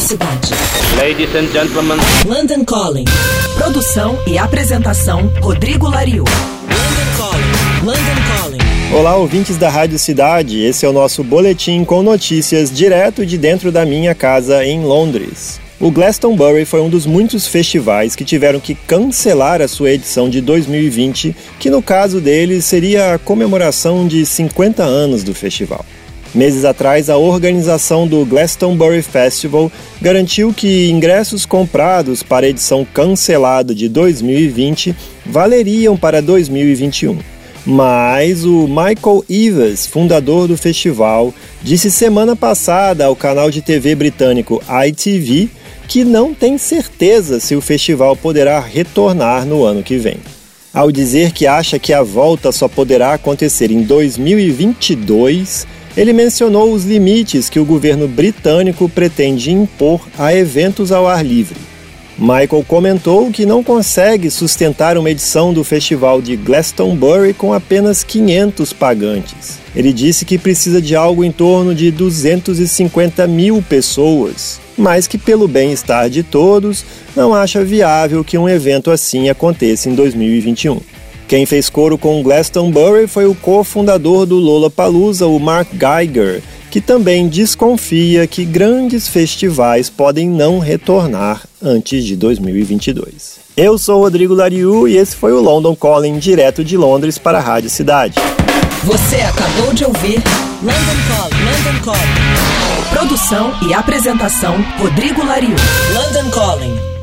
Cidade. Ladies and gentlemen. London Calling. Produção e apresentação Rodrigo Lariu. London Calling. London Calling. Olá, ouvintes da Rádio Cidade. Esse é o nosso boletim com notícias direto de dentro da minha casa em Londres. O Glastonbury foi um dos muitos festivais que tiveram que cancelar a sua edição de 2020, que no caso deles seria a comemoração de 50 anos do festival. Meses atrás, a organização do Glastonbury Festival garantiu que ingressos comprados para a edição cancelada de 2020 valeriam para 2021. Mas o Michael Evans, fundador do festival, disse semana passada ao canal de TV britânico ITV que não tem certeza se o festival poderá retornar no ano que vem. Ao dizer que acha que a volta só poderá acontecer em 2022, ele mencionou os limites que o governo britânico pretende impor a eventos ao ar livre. Michael comentou que não consegue sustentar uma edição do festival de Glastonbury com apenas 500 pagantes. Ele disse que precisa de algo em torno de 250 mil pessoas, mas que, pelo bem-estar de todos, não acha viável que um evento assim aconteça em 2021. Quem fez coro com Glastonbury foi o cofundador do Lollapalooza, o Mark Geiger, que também desconfia que grandes festivais podem não retornar antes de 2022. Eu sou Rodrigo Lariu e esse foi o London Calling direto de Londres para a Rádio Cidade. Você acabou de ouvir London Calling. London Calling. Produção e apresentação Rodrigo Lariu. London Calling.